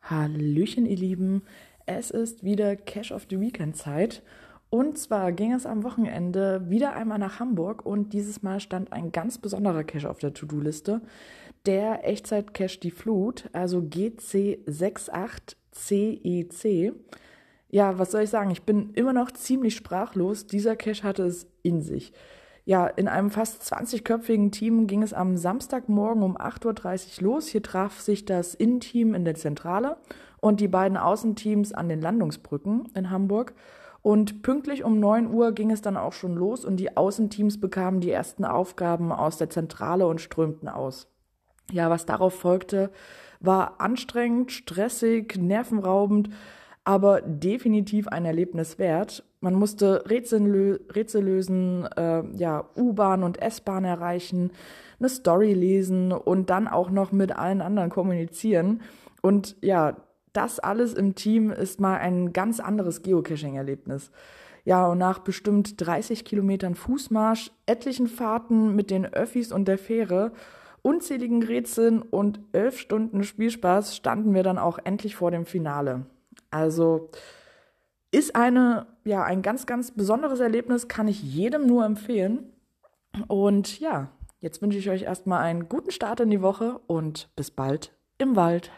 Hallöchen, ihr Lieben. Es ist wieder Cash of the Weekend Zeit. Und zwar ging es am Wochenende wieder einmal nach Hamburg und dieses Mal stand ein ganz besonderer Cache auf der To-Do-Liste. Der Echtzeit-Cache Die Flut, also GC68CEC. Ja, was soll ich sagen? Ich bin immer noch ziemlich sprachlos. Dieser Cache hatte es in sich. Ja, in einem fast 20-köpfigen Team ging es am Samstagmorgen um 8.30 Uhr los. Hier traf sich das Innenteam in der Zentrale und die beiden Außenteams an den Landungsbrücken in Hamburg. Und pünktlich um 9 Uhr ging es dann auch schon los und die Außenteams bekamen die ersten Aufgaben aus der Zentrale und strömten aus. Ja, was darauf folgte, war anstrengend, stressig, nervenraubend aber definitiv ein Erlebnis wert. Man musste Rätsel, lö Rätsel lösen, äh, ja, U-Bahn und S-Bahn erreichen, eine Story lesen und dann auch noch mit allen anderen kommunizieren. Und ja, das alles im Team ist mal ein ganz anderes Geocaching-Erlebnis. Ja, und nach bestimmt 30 Kilometern Fußmarsch, etlichen Fahrten mit den Öffis und der Fähre, unzähligen Rätseln und elf Stunden Spielspaß standen wir dann auch endlich vor dem Finale. Also ist eine, ja, ein ganz, ganz besonderes Erlebnis, kann ich jedem nur empfehlen. Und ja, jetzt wünsche ich euch erstmal einen guten Start in die Woche und bis bald im Wald.